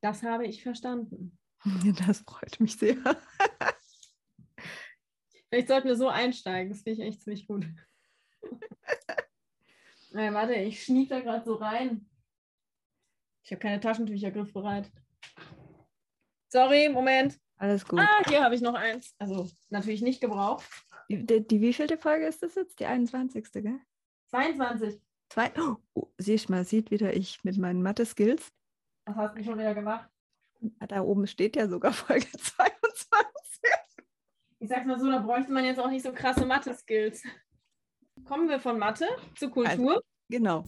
Das habe ich verstanden. Das freut mich sehr. Vielleicht sollten wir so einsteigen. Das finde ich echt ziemlich gut. Nein, warte, ich schnief da gerade so rein. Ich habe keine Taschentücher griffbereit. Sorry, Moment. Alles gut. Ah, hier habe ich noch eins. Also natürlich nicht gebraucht. Die, die, die wievielte Folge ist das jetzt? Die 21. gell? 22. Zwei. Oh, siehst mal, sieht wieder ich mit meinen Mathe-Skills. Was hast du schon wieder gemacht? Da oben steht ja sogar Folge 22. Ich sag's mal so, da bräuchte man jetzt auch nicht so krasse Mathe-Skills. Kommen wir von Mathe zu Kultur. Also, genau.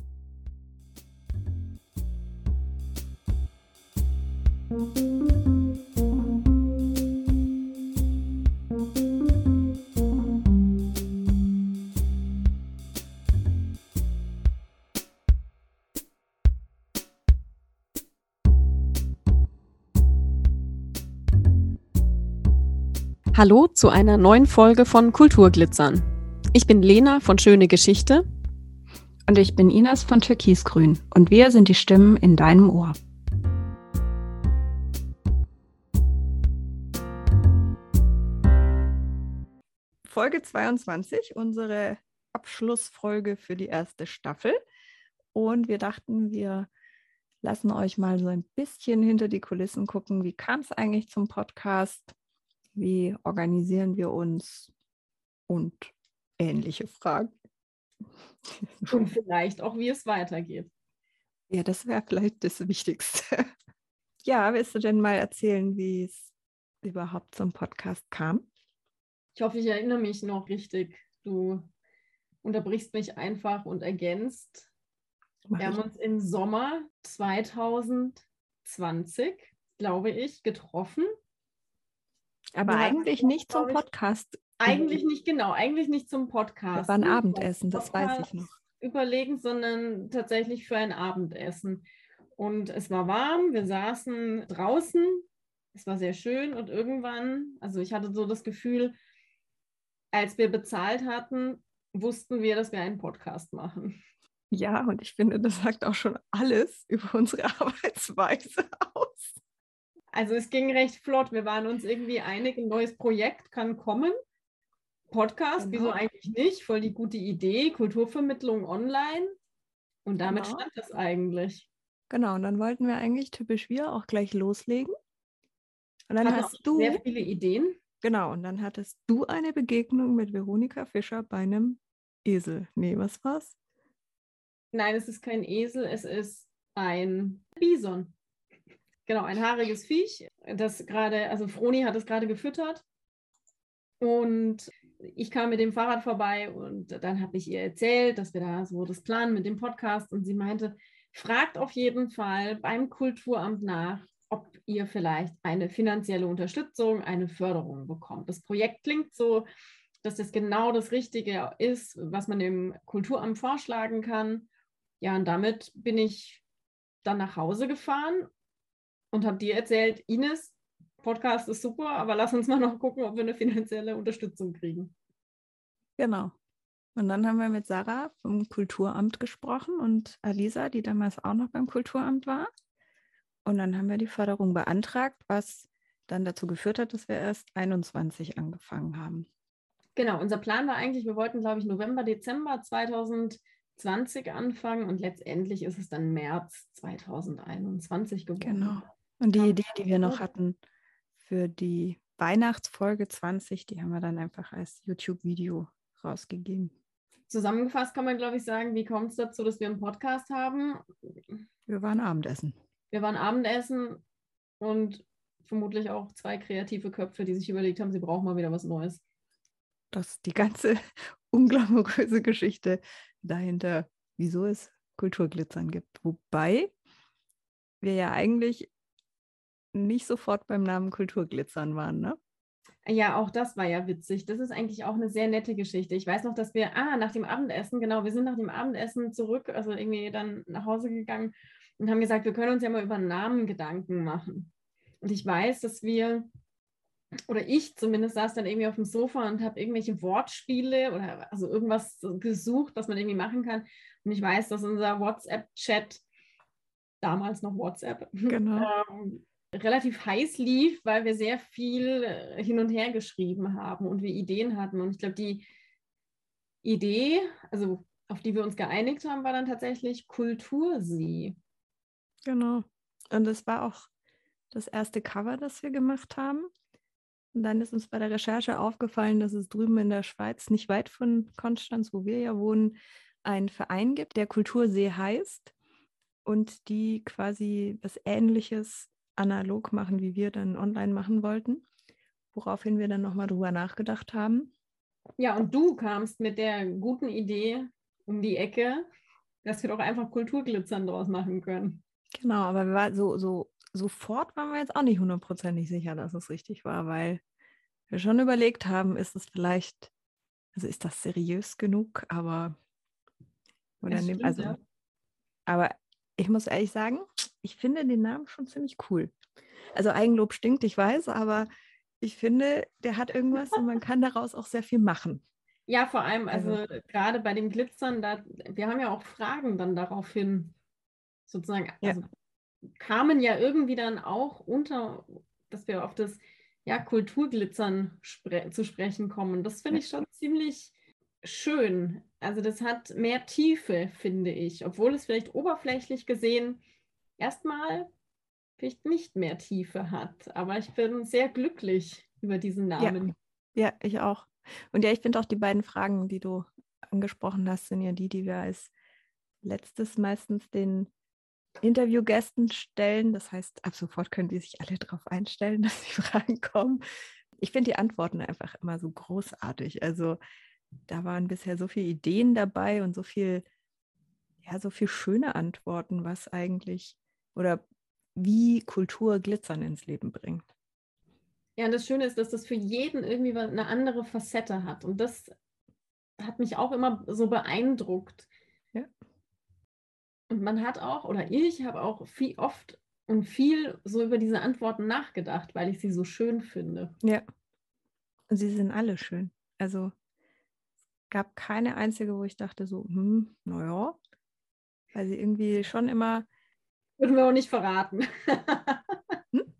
Hallo zu einer neuen Folge von Kulturglitzern. Ich bin Lena von Schöne Geschichte. Und ich bin Inas von Türkisgrün. Und wir sind die Stimmen in deinem Ohr. Folge 22, unsere Abschlussfolge für die erste Staffel. Und wir dachten, wir lassen euch mal so ein bisschen hinter die Kulissen gucken. Wie kam es eigentlich zum Podcast? Wie organisieren wir uns? Und ähnliche Fragen. Und vielleicht auch, wie es weitergeht. Ja, das wäre vielleicht das Wichtigste. Ja, willst du denn mal erzählen, wie es überhaupt zum Podcast kam? Ich hoffe, ich erinnere mich noch richtig. Du unterbrichst mich einfach und ergänzt. Mach Wir haben ich. uns im Sommer 2020, glaube ich, getroffen. Aber eigentlich nicht zum Podcast. Eigentlich nicht genau, eigentlich nicht zum Podcast. Wir waren ne? Abendessen, das weiß ich noch. Überlegen, sondern tatsächlich für ein Abendessen. Und es war warm, wir saßen draußen, es war sehr schön und irgendwann, also ich hatte so das Gefühl, als wir bezahlt hatten, wussten wir, dass wir einen Podcast machen. Ja, und ich finde, das sagt auch schon alles über unsere Arbeitsweise aus. Also es ging recht flott. Wir waren uns irgendwie einig, ein neues Projekt kann kommen. Podcast, Genau. wieso eigentlich nicht? Voll die gute Idee, Kulturvermittlung online. Und damit Genau. stand es eigentlich. Genau, und dann wollten wir eigentlich typisch wir auch gleich loslegen. Und dann Hatten hast du, sehr viele Ideen. genau, und dann hattest du eine Begegnung mit Veronika Fischer bei einem Esel. Nee, was war's? Nein, es ist kein Esel, es ist ein Bison. Genau, ein haariges Viech, das gerade, also Froni hat es gerade gefüttert. Und ich kam mit dem Fahrrad vorbei und dann habe ich ihr erzählt, dass wir da so das planen mit dem Podcast. Und sie meinte, fragt auf jeden Fall beim Kulturamt nach, ob ihr vielleicht eine finanzielle Unterstützung, eine Förderung bekommt. Das Projekt klingt so, dass das genau das Richtige ist, was man dem Kulturamt vorschlagen kann. Ja, und damit bin ich dann nach Hause gefahren und habe dir erzählt, Ines, Podcast ist super, aber lass uns mal noch gucken, ob wir eine finanzielle Unterstützung kriegen. Genau. Und dann haben wir mit Sarah vom Kulturamt gesprochen und Alisa, die damals auch noch beim Kulturamt war. Und dann haben wir die Förderung beantragt, was dann dazu geführt hat, dass wir erst 21 angefangen haben. Genau, unser Plan war eigentlich, wir wollten, glaube ich, November, Dezember 2020 anfangen und letztendlich ist es dann März 2021 geworden. Genau. Und die. Idee, die wir noch hatten für die Weihnachtsfolge 20, die haben wir dann einfach als YouTube-Video rausgegeben. Zusammengefasst kann man, glaube ich, sagen, wie kommt es dazu, dass wir einen Podcast haben? Wir waren Abendessen. Wir waren Abendessen und vermutlich auch zwei kreative Köpfe, die sich überlegt haben, sie brauchen mal wieder was Neues. Das die ganze unglamouröse Geschichte dahinter, wieso es Kulturglitzern gibt. Wobei wir ja eigentlich nicht sofort beim Namen Kulturglitzern waren, ne? Ja, auch das war ja witzig. Das ist eigentlich auch eine sehr nette Geschichte. Ich weiß noch, dass wir, ah, nach dem Abendessen, genau, wir sind nach dem Abendessen zurück, also irgendwie dann nach Hause gegangen und haben gesagt, wir können uns ja mal über Namen Gedanken machen. Und ich weiß, dass wir, oder ich zumindest saß dann irgendwie auf dem Sofa und habe irgendwelche Wortspiele oder also irgendwas gesucht, was man irgendwie machen kann. Und ich weiß, dass unser WhatsApp-Chat damals noch WhatsApp, Genau. ähm, relativ heiß lief, weil wir sehr viel äh, hin und her geschrieben haben und wir Ideen hatten. Und ich glaube, die Idee, also auf die wir uns geeinigt haben, war dann tatsächlich Kultursee. Genau. Und das war auch das erste Cover, das wir gemacht haben. Und dann ist uns bei der Recherche aufgefallen, dass es drüben in der Schweiz, nicht weit von Konstanz, wo wir ja wohnen, einen Verein gibt, der Kultursee heißt und die quasi was Ähnliches analog machen, wie wir dann online machen wollten. Woraufhin wir dann nochmal drüber nachgedacht haben. Ja, und du kamst mit der guten Idee um die Ecke, dass wir doch einfach Kulturglitzern draus machen können. Genau, aber wir war so, so, sofort waren wir jetzt auch nicht hundertprozentig sicher, dass es richtig war, weil wir schon überlegt haben, ist es vielleicht, also ist das seriös genug, aber oder Das nehm, stimmt, also, ja. aber ich muss ehrlich sagen, ich finde den Namen schon ziemlich cool. Also Eigenlob stinkt, ich weiß, aber ich finde, der hat irgendwas und man kann daraus auch sehr viel machen. Ja, vor allem, Also- also gerade bei dem Glitzern, da, wir haben ja auch Fragen dann daraufhin sozusagen, Ja. also kamen ja irgendwie dann auch unter, dass wir auf das ja, Kulturglitzern spre zu sprechen kommen. Das finde Ja. ich schon ziemlich schön. Also das hat mehr Tiefe, finde ich, obwohl es vielleicht oberflächlich gesehen erstmal vielleicht nicht mehr Tiefe hat. Aber ich bin sehr glücklich über diesen Namen. Ja, ich auch. Und ja, ich finde auch die beiden Fragen, die du angesprochen hast, sind ja die, die wir als letztes meistens den Interviewgästen stellen. Das heißt, ab sofort können die sich alle darauf einstellen, dass die Fragen kommen. Ich finde die Antworten einfach immer so großartig. Also da waren bisher so viele Ideen dabei und so viel, ja, so viel schöne Antworten, was eigentlich oder wie Kultur Glitzern ins Leben bringt. Ja, und das Schöne ist, dass das für jeden irgendwie eine andere Facette hat. Und das hat mich auch immer so beeindruckt. Ja. Und man hat auch, oder ich habe auch viel, oft und viel so über diese Antworten nachgedacht, weil ich sie so schön finde. Ja. Und sie sind alle schön. Also es gab keine einzige, wo ich dachte so, hm, naja, weil sie irgendwie schon immer, Würden wir auch nicht verraten. Hm?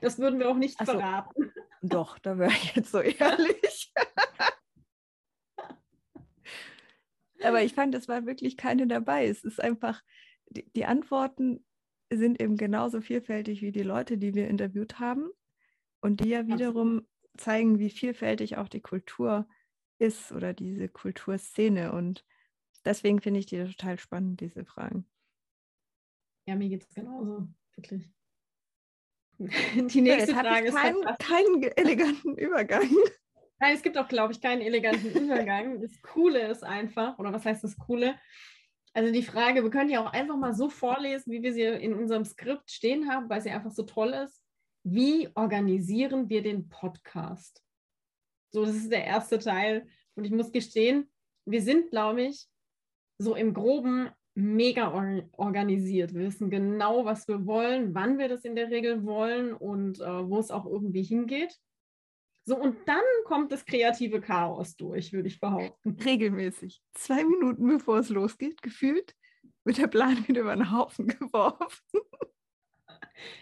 Das würden wir auch nicht so. verraten. doch, da wäre ich jetzt so ehrlich. Aber ich fand, es war wirklich keine dabei. Es ist einfach, die, die Antworten sind eben genauso vielfältig wie die Leute, die wir interviewt haben. Und die ja wiederum zeigen, wie vielfältig auch die Kultur ist oder diese Kulturszene. Und deswegen finde ich die total spannend, diese Fragen. Ja, mir geht es genauso, wirklich. Die Ja, nächste hatte Frage ist keinen, keinen eleganten Übergang. Nein, es gibt auch, glaube ich, keinen eleganten Übergang. Das Coole ist einfach, oder was heißt das Coole? Also die Frage, wir können die auch einfach mal so vorlesen, wie wir sie in unserem Skript stehen haben, weil sie einfach so toll ist. Wie organisieren wir den Podcast? So, das ist der erste Teil. Und ich muss gestehen, wir sind, glaube ich, so im Groben mega or organisiert. Wir wissen genau, was wir wollen, wann wir das in der Regel wollen und äh, wo es auch irgendwie hingeht. So, und dann kommt das kreative Chaos durch, würde ich behaupten. Regelmäßig. Zwei Minuten bevor es losgeht, gefühlt, wird der Plan wieder über den Haufen geworfen.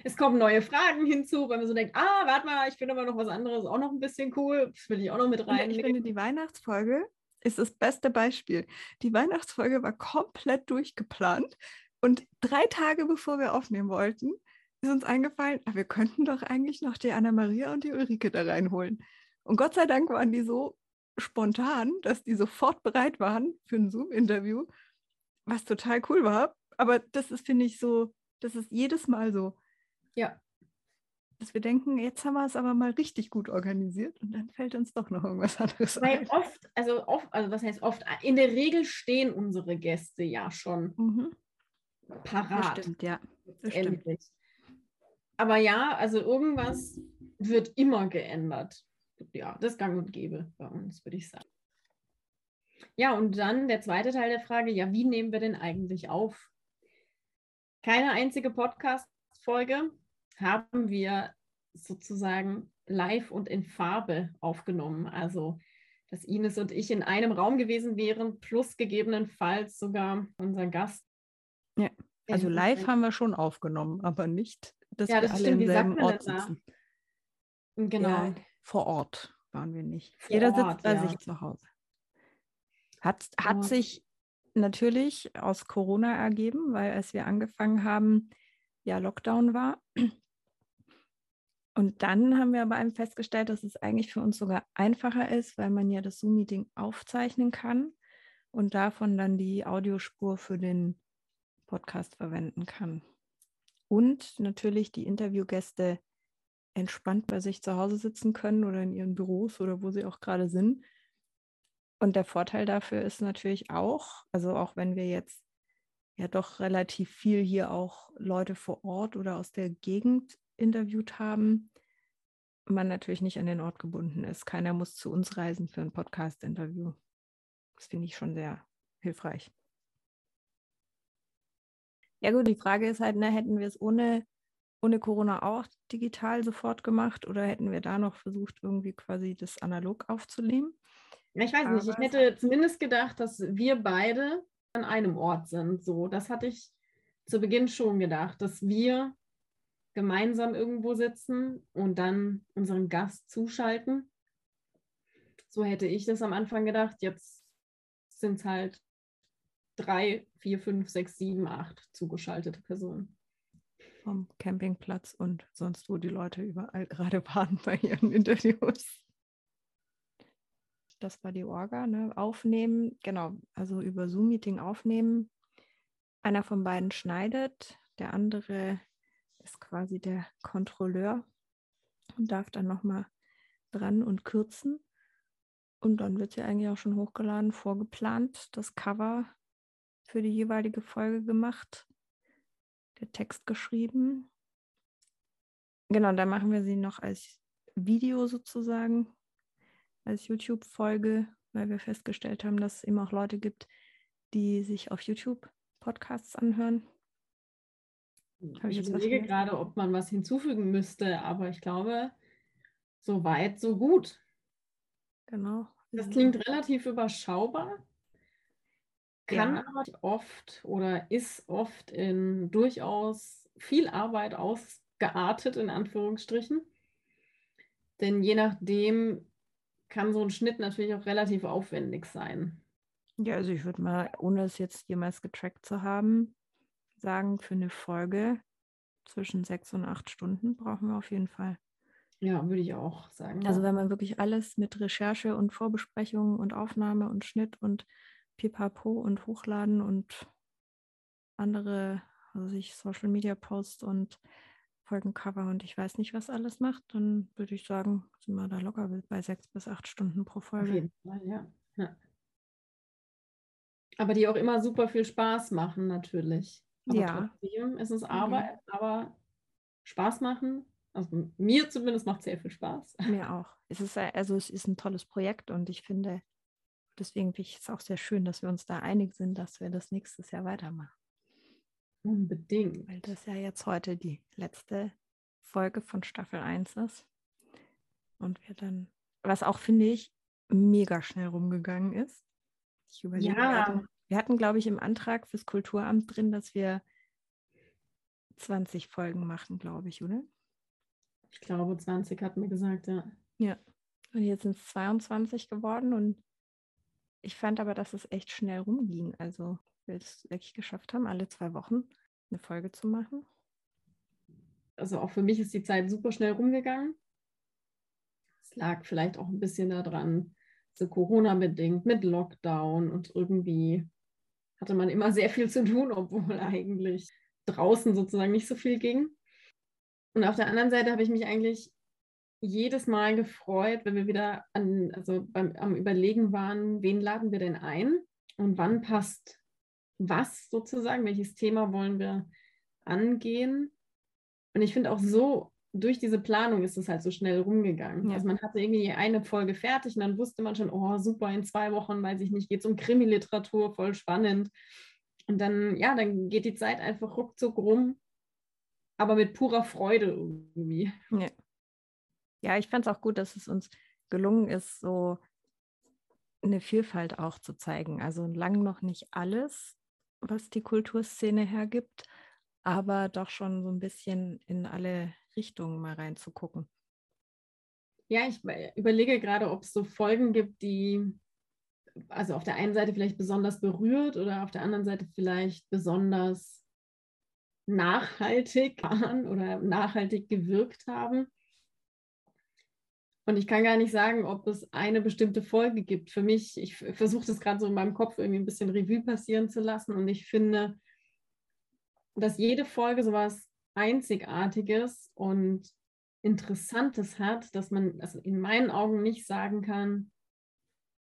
Es kommen neue Fragen hinzu, weil man so denkt, ah, warte mal, ich finde aber noch was anderes auch noch ein bisschen cool. Das will ich auch noch mit Und Ich finde, rein. die Weihnachtsfolge ist das beste Beispiel. Die Weihnachtsfolge war komplett durchgeplant und drei Tage bevor wir aufnehmen wollten, ist uns eingefallen, ah, wir könnten doch eigentlich noch die Anna-Maria und die Ulrike da reinholen. Und Gott sei Dank waren die so spontan, dass die sofort bereit waren für ein Zoom-Interview, was total cool war. Aber das ist, finde ich, so, das ist jedes Mal so. Ja. Dass wir denken, jetzt haben wir es aber mal richtig gut organisiert und dann fällt uns doch noch irgendwas anderes Weil ein. oft, also oft, also was heißt oft, in der Regel stehen unsere Gäste ja schon Mhm. parat. Das stimmt, ja. Das stimmt. Endlich. Aber ja, also irgendwas wird immer geändert. Ja, das gang und gäbe bei uns, würde ich sagen. Ja, und dann der zweite Teil der Frage, ja, wie nehmen wir denn eigentlich auf? Keine einzige Podcast-Folge haben wir sozusagen live und in Farbe aufgenommen. Also, dass Ines und ich in einem Raum gewesen wären, plus gegebenenfalls sogar unser Gast. Also live haben wir schon aufgenommen, aber nicht, dass Ja, wir das alle stimmt. im selben Ort sitzen. Genau. Ja, vor Ort waren wir nicht. Vor Jeder Ort, sitzt bei ja. sich zu Hause. Hat, hat Ja. sich natürlich aus Corona ergeben, weil als wir angefangen haben, ja Lockdown war. Und dann haben wir aber eben festgestellt, dass es eigentlich für uns sogar einfacher ist, weil man ja das Zoom-Meeting aufzeichnen kann und davon dann die Audiospur für den Podcast verwenden kann. Und natürlich die Interviewgäste entspannt bei sich zu Hause sitzen können oder in ihren Büros oder wo sie auch gerade sind. Und der Vorteil dafür ist natürlich auch, also auch wenn wir jetzt ja doch relativ viel hier auch Leute vor Ort oder aus der Gegend interviewt haben, man natürlich nicht an den Ort gebunden ist. Keiner muss zu uns reisen für ein Podcast-Interview. Das finde ich schon sehr hilfreich. Ja gut, die Frage ist halt, ne, hätten wir es ohne, ohne Corona auch digital sofort gemacht oder hätten wir da noch versucht, irgendwie quasi das analog aufzunehmen? Ja, ich weiß nicht, ich Aber- hätte zumindest gedacht, dass wir beide an einem Ort sind. So, das hatte ich zu Beginn schon gedacht, dass wir gemeinsam irgendwo sitzen und dann unseren Gast zuschalten. So hätte ich das am Anfang gedacht. Jetzt sind es halt drei, vier, fünf, sechs, sieben, acht zugeschaltete Personen. vom Campingplatz und sonst, wo die Leute überall gerade waren bei ihren Interviews. Das war die Orga, ne? Aufnehmen, genau, also über Zoom-Meeting aufnehmen. Einer von beiden schneidet, der andere ist quasi der Kontrolleur und darf dann nochmal dran und kürzen. Und dann wird sie eigentlich auch schon hochgeladen, vorgeplant, das Cover für die jeweilige Folge gemacht der Text geschrieben. Genau, dann machen wir sie noch als Video sozusagen, als YouTube-Folge, weil wir festgestellt haben, dass es eben auch Leute gibt, die sich auf YouTube Podcasts anhören. Hab ich Ich überlege gerade, ob man was hinzufügen müsste, aber ich glaube, so weit, so gut. Genau. Das klingt relativ überschaubar, kann Ja. aber oft oder ist oft in durchaus viel Arbeit ausgeartet, in Anführungsstrichen. Denn je nachdem kann so ein Schnitt natürlich auch relativ aufwendig sein. Ja, also ich würde mal, ohne es jetzt jemals getrackt zu haben, sagen, für eine Folge zwischen sechs und acht Stunden brauchen wir auf jeden Fall. Ja, würde ich auch sagen. Also wenn man wirklich alles mit Recherche und Vorbesprechung und Aufnahme und Schnitt und Pipapo und Hochladen und andere, also ich Social Media Posts und Folgencover und ich weiß nicht, was alles macht, dann würde ich sagen, sind wir da locker bei sechs bis acht Stunden pro Auf Folge. jeden Fall, ja. ja. Aber die auch immer super viel Spaß machen, natürlich. Aber Ja. trotzdem ist es Mhm. Arbeit, aber Spaß machen. Also mir zumindest macht es sehr viel Spaß. Mir auch. Es ist äh, also es ist ein tolles Projekt und ich finde, deswegen finde ich es auch sehr schön, dass wir uns da einig sind, dass wir das nächstes Jahr weitermachen. Unbedingt. Weil das ja jetzt heute die letzte Folge von Staffel 1 ist. Und wir dann, was auch, finde ich, mega schnell rumgegangen ist. Ich überlege, Ja. Wir hatten, glaube ich, im Antrag fürs Kulturamt drin, dass wir 20 Folgen machen, glaube ich, oder? Ich glaube, 20 hat mir gesagt, ja. Ja. Und jetzt sind es 22 geworden und ich fand aber, dass es echt schnell rumging. Also wir es wirklich geschafft haben, alle zwei Wochen eine Folge zu machen. Also auch für mich ist die Zeit super schnell rumgegangen. Es lag vielleicht auch ein bisschen daran, so Corona-bedingt mit Lockdown und irgendwie hatte man immer sehr viel zu tun, obwohl eigentlich draußen sozusagen nicht so viel ging. Und auf der anderen Seite habe ich mich eigentlich jedes Mal gefreut, wenn wir wieder an, also beim, am Überlegen waren, wen laden wir denn ein und wann passt was sozusagen, welches Thema wollen wir angehen. Und ich finde auch so, durch diese Planung ist es halt so schnell rumgegangen. Ja. Also man hatte irgendwie eine Folge fertig und dann wusste man schon, oh super, in zwei Wochen, weiß ich nicht, geht es um Krimiliteratur, voll spannend. Und dann, ja, dann geht die Zeit einfach ruckzuck rum, aber mit purer Freude irgendwie. Ja, ja ich fand es auch gut, dass es uns gelungen ist, so eine Vielfalt auch zu zeigen. Also lang noch nicht alles, was die Kulturszene hergibt, aber doch schon so ein bisschen in alle Richtungen mal reinzugucken. Ja, ich überlege gerade, ob es so Folgen gibt, die also auf der einen Seite vielleicht besonders berührt oder auf der anderen Seite vielleicht besonders nachhaltig waren oder nachhaltig gewirkt haben. Und ich kann gar nicht sagen, ob es eine bestimmte Folge gibt. Für mich, ich versuche das gerade so in meinem Kopf irgendwie ein bisschen Revue passieren zu lassen. Und ich finde, dass jede Folge so was Einzigartiges und Interessantes hat, dass man also in meinen Augen nicht sagen kann,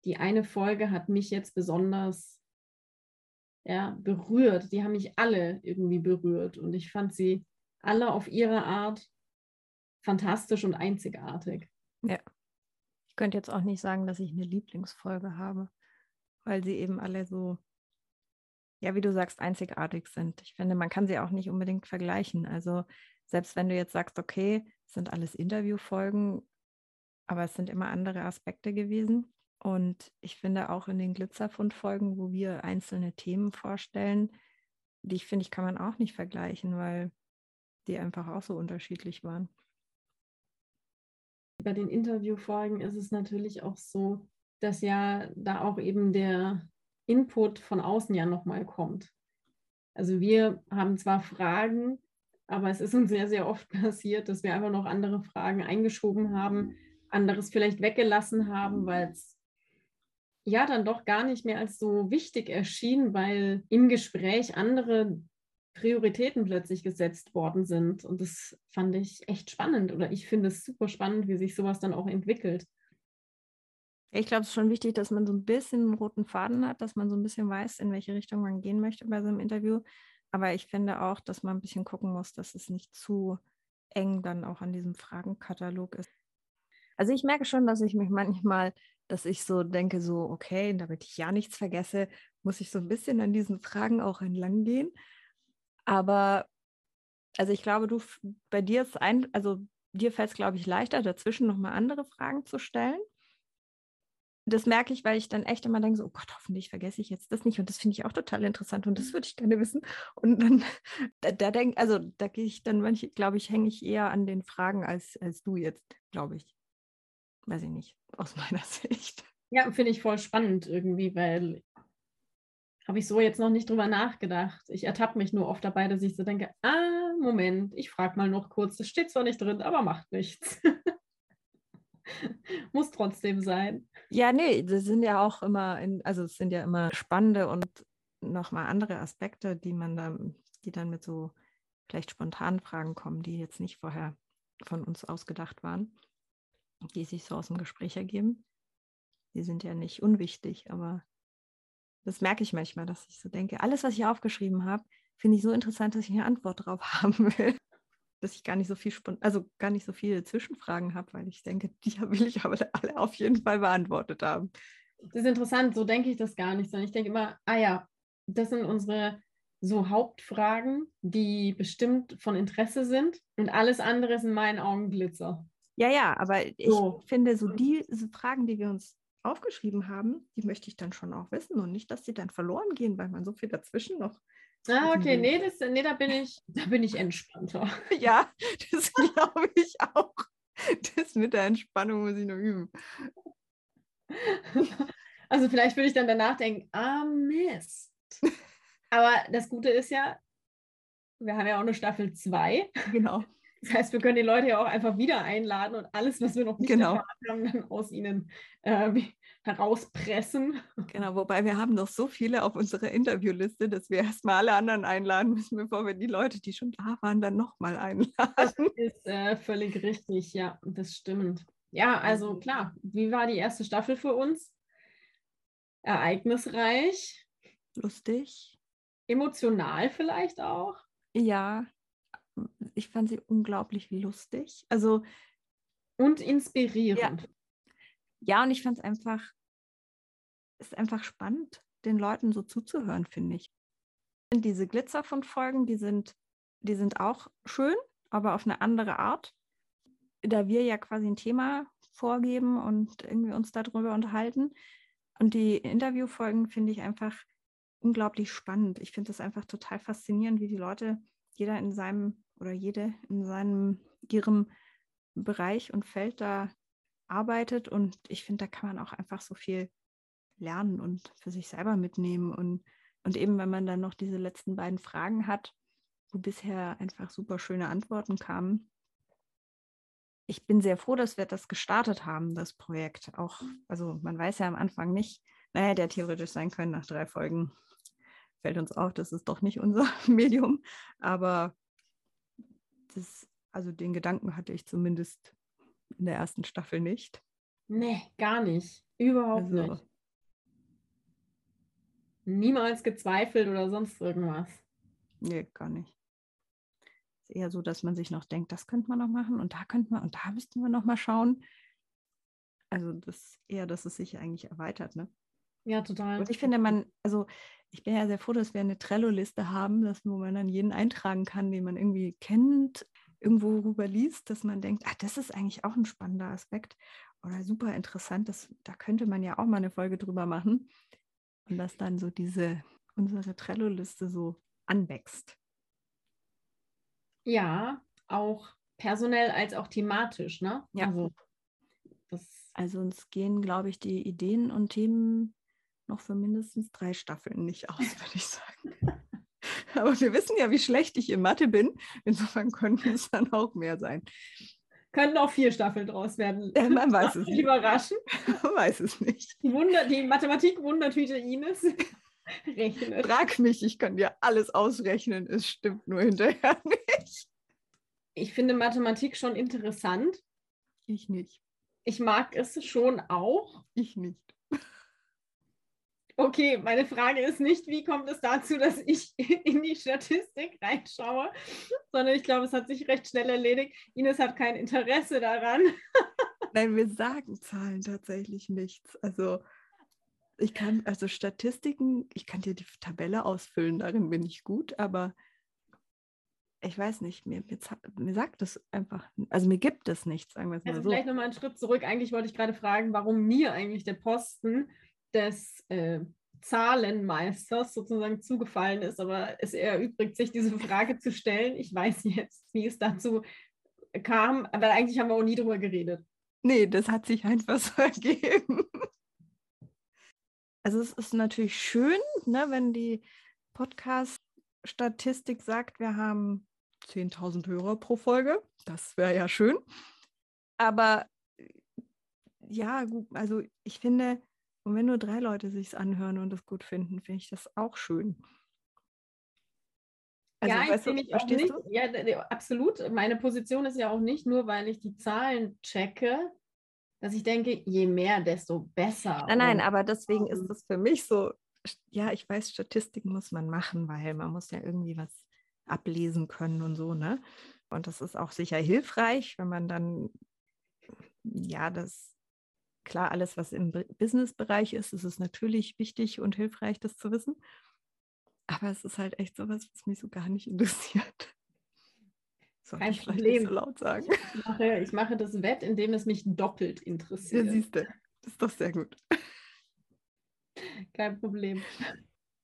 die eine Folge hat mich jetzt besonders ja, berührt. Die haben mich alle irgendwie berührt und ich fand sie alle auf ihre Art fantastisch und einzigartig. Ja. Ich könnte jetzt auch nicht sagen, dass ich eine Lieblingsfolge habe, weil sie eben alle so, ja, wie du sagst, einzigartig sind. Ich finde, man kann sie auch nicht unbedingt vergleichen. Also selbst wenn du jetzt sagst, okay, es sind alles Interviewfolgen, aber es sind immer andere Aspekte gewesen. Und ich finde auch in den Glitzerfund-Folgen, wo wir einzelne Themen vorstellen, die ich finde, ich kann man auch nicht vergleichen, weil die einfach auch so unterschiedlich waren. Bei den Interviewfolgen ist es natürlich auch so, dass ja da auch eben der Input von außen ja nochmal kommt. Also wir haben zwar Fragen, aber es ist uns sehr, sehr oft passiert, dass wir einfach noch andere Fragen eingeschoben haben, anderes vielleicht weggelassen haben, weil es ja dann doch gar nicht mehr als so wichtig erschien, weil im Gespräch andere Prioritäten plötzlich gesetzt worden sind. Und das fand ich echt spannend oder ich finde es super spannend, wie sich sowas dann auch entwickelt. Ich glaube, es ist schon wichtig, dass man so ein bisschen einen roten Faden hat, dass man so ein bisschen weiß, in welche Richtung man gehen möchte bei so einem Interview. Aber ich finde auch, dass man ein bisschen gucken muss, dass es nicht zu eng dann auch an diesem Fragenkatalog ist. Also ich merke schon, dass ich mich manchmal dass ich so denke, so, okay, damit ich ja nichts vergesse, muss ich so ein bisschen an diesen Fragen auch entlang gehen. Aber also ich glaube, du bei dir ist ein, also dir fällt es, glaube ich, leichter, dazwischen nochmal andere Fragen zu stellen. Das merke ich, weil ich dann echt immer denke, so, oh Gott, hoffentlich vergesse ich jetzt das nicht. Und das finde ich auch total interessant und das würde ich gerne wissen. Und dann, da, da denke, also da gehe ich dann manche, glaube ich, hänge ich eher an den Fragen als, als du jetzt, glaube ich weiß ich nicht, aus meiner Sicht. Ja, finde ich voll spannend irgendwie, weil habe ich so jetzt noch nicht drüber nachgedacht. Ich ertappe mich nur oft dabei, dass ich so denke, ah, Moment, ich frage mal noch kurz. Das steht zwar nicht drin, aber macht nichts. Muss trotzdem sein. Ja, nee, das sind ja auch immer, in, also es sind ja immer spannende und nochmal andere Aspekte, die man dann, die dann mit so vielleicht spontanen Fragen kommen, die jetzt nicht vorher von uns ausgedacht waren die sich so aus dem Gespräch ergeben. Die sind ja nicht unwichtig, aber das merke ich manchmal, dass ich so denke, alles, was ich aufgeschrieben habe, finde ich so interessant, dass ich eine Antwort drauf haben will. Dass ich gar nicht so viel, also gar nicht so viele Zwischenfragen habe, weil ich denke, die will ich aber alle auf jeden Fall beantwortet haben. Das ist interessant, so denke ich das gar nicht, sondern ich denke immer, ah ja, das sind unsere so Hauptfragen, die bestimmt von Interesse sind und alles andere ist in meinen Augen Glitzer. Ja, ja, aber ich so. finde, so diese Fragen, die wir uns aufgeschrieben haben, die möchte ich dann schon auch wissen und nicht, dass die dann verloren gehen, weil man so viel dazwischen noch. Ah, okay, nee, das, nee, da bin ich, da bin ich entspannter. ja, das glaube ich auch. Das mit der Entspannung muss ich noch üben. Also vielleicht würde ich dann danach denken, ah Mist. Aber das Gute ist ja, wir haben ja auch eine Staffel 2. Genau. Das heißt, wir können die Leute ja auch einfach wieder einladen und alles, was wir noch nicht genau. haben, dann aus ihnen äh, herauspressen. Genau, wobei wir haben noch so viele auf unserer Interviewliste, dass wir erstmal alle anderen einladen müssen, bevor wir die Leute, die schon da waren, dann nochmal einladen. Das ist äh, völlig richtig, ja, das stimmt. Ja, also klar, wie war die erste Staffel für uns? Ereignisreich. Lustig. Emotional vielleicht auch. Ja, ich fand sie unglaublich lustig. Also und inspirierend. Ja, ja und ich fand es einfach, ist einfach spannend, den Leuten so zuzuhören, finde ich. Diese Glitzer von Folgen, die sind, die sind auch schön, aber auf eine andere Art. Da wir ja quasi ein Thema vorgeben und irgendwie uns darüber unterhalten. Und die Interviewfolgen finde ich einfach unglaublich spannend. Ich finde es einfach total faszinierend, wie die Leute jeder in seinem oder jede in seinem, ihrem Bereich und Feld da arbeitet. Und ich finde, da kann man auch einfach so viel lernen und für sich selber mitnehmen. Und, und eben, wenn man dann noch diese letzten beiden Fragen hat, wo bisher einfach super schöne Antworten kamen. Ich bin sehr froh, dass wir das gestartet haben, das Projekt. Auch, also man weiß ja am Anfang nicht, naja, der theoretisch sein können nach drei Folgen. Fällt uns auf, das ist doch nicht unser Medium. Aber das, also den Gedanken hatte ich zumindest in der ersten Staffel nicht. Nee, gar nicht. Überhaupt also, nicht. Niemals gezweifelt oder sonst irgendwas. Nee, gar nicht. Es ist eher so, dass man sich noch denkt, das könnte man noch machen und da könnte man und da müssten wir noch mal schauen. Also das eher, dass es sich eigentlich erweitert, ne? Ja, total. Und ich finde, man, also ich bin ja sehr froh, dass wir eine Trello-Liste haben, dass, wo man dann jeden eintragen kann, den man irgendwie kennt, irgendwo rüber liest, dass man denkt, ah, das ist eigentlich auch ein spannender Aspekt oder super interessant, das, da könnte man ja auch mal eine Folge drüber machen. Und dass dann so diese, unsere Trello-Liste so anwächst. Ja, auch personell als auch thematisch, ne? Ja. Also, also uns gehen, glaube ich, die Ideen und Themen noch für mindestens drei Staffeln nicht aus, würde ich sagen. Aber wir wissen ja, wie schlecht ich in Mathe bin. Insofern könnten es dann auch mehr sein. Könnten auch vier Staffeln draus werden. Ja, man weiß es nicht. Überraschen. Man weiß es nicht. Die, Wunder, die Mathematik-Wundertüte Ines rechnet. Frag mich, ich kann dir alles ausrechnen. Es stimmt nur hinterher nicht. Ich finde Mathematik schon interessant. Ich nicht. Ich mag es schon auch. Ich nicht. Okay, meine Frage ist nicht, wie kommt es dazu, dass ich in die Statistik reinschaue, sondern ich glaube, es hat sich recht schnell erledigt. Ines hat kein Interesse daran. Nein, wir sagen Zahlen tatsächlich nichts. Also ich kann, also Statistiken, ich kann dir die Tabelle ausfüllen, darin bin ich gut, aber ich weiß nicht, mir, mir, mir sagt es einfach, also mir gibt es nichts, sagen wir es mal also so. Vielleicht nochmal einen Schritt zurück. Eigentlich wollte ich gerade fragen, warum mir eigentlich der Posten des äh, Zahlenmeisters sozusagen zugefallen ist, aber es erübrigt sich, diese Frage zu stellen. Ich weiß jetzt, wie es dazu kam, aber eigentlich haben wir auch nie drüber geredet. Nee, das hat sich einfach so ergeben. Also es ist natürlich schön, ne, wenn die Podcast-Statistik sagt, wir haben 10.000 Hörer pro Folge. Das wäre ja schön. Aber ja, gut, also ich finde, und wenn nur drei Leute sich anhören und es gut finden, finde ich das auch schön. Also, ja, ich sehe mich auch nicht. Du? Ja, absolut. Meine Position ist ja auch nicht nur, weil ich die Zahlen checke, dass ich denke, je mehr, desto besser. Nein, nein, aber deswegen ist es für mich so, ja, ich weiß, Statistiken muss man machen, weil man muss ja irgendwie was ablesen können und so, ne? Und das ist auch sicher hilfreich, wenn man dann ja das klar, alles, was im Business-Bereich ist, ist es natürlich wichtig und hilfreich, das zu wissen. Aber es ist halt echt sowas, was mich so gar nicht interessiert. Sollte Kein ich Problem. Nicht so laut sagen. Ich mache, ich mache das Wett, indem es mich doppelt interessiert. Ja, siehst du. Das ist doch sehr gut. Kein Problem.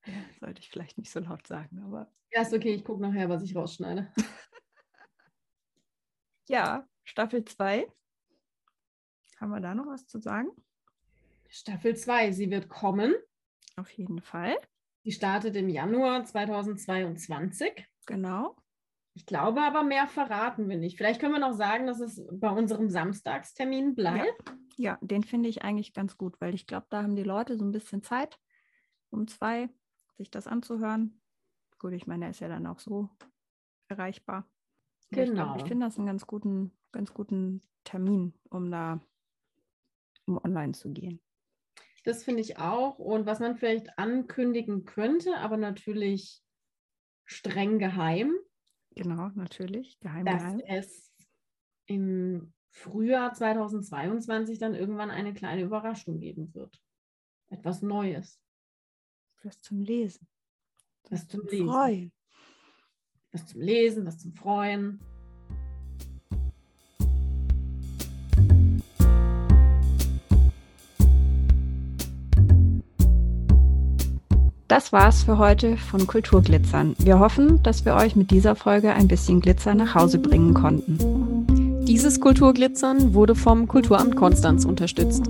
Ja, sollte ich vielleicht nicht so laut sagen, aber. Ja, ist okay, ich gucke nachher, was ich rausschneide. ja, Staffel 2 haben wir da noch was zu sagen? Staffel 2, sie wird kommen. Auf jeden Fall. Die startet im Januar 2022. Genau. Ich glaube aber, mehr verraten wir nicht. Vielleicht können wir noch sagen, dass es bei unserem Samstagstermin bleibt. Ja, ja den finde ich eigentlich ganz gut, weil ich glaube, da haben die Leute so ein bisschen Zeit, um zwei sich das anzuhören. Gut, ich meine, er ist ja dann auch so erreichbar. genau. Ich, ich finde das einen ganz guten, ganz guten Termin, um da um online zu gehen. Das finde ich auch. Und was man vielleicht ankündigen könnte, aber natürlich streng geheim. Genau, natürlich, geheim, dass geheim. es im Frühjahr 2022 dann irgendwann eine kleine Überraschung geben wird. Etwas Neues. Was zum Lesen. Was zum Lesen. Freuen. Was zum Lesen, was zum Freuen. Das war's für heute von Kulturglitzern. Wir hoffen, dass wir euch mit dieser Folge ein bisschen Glitzer nach Hause bringen konnten. Dieses Kulturglitzern wurde vom Kulturamt Konstanz unterstützt.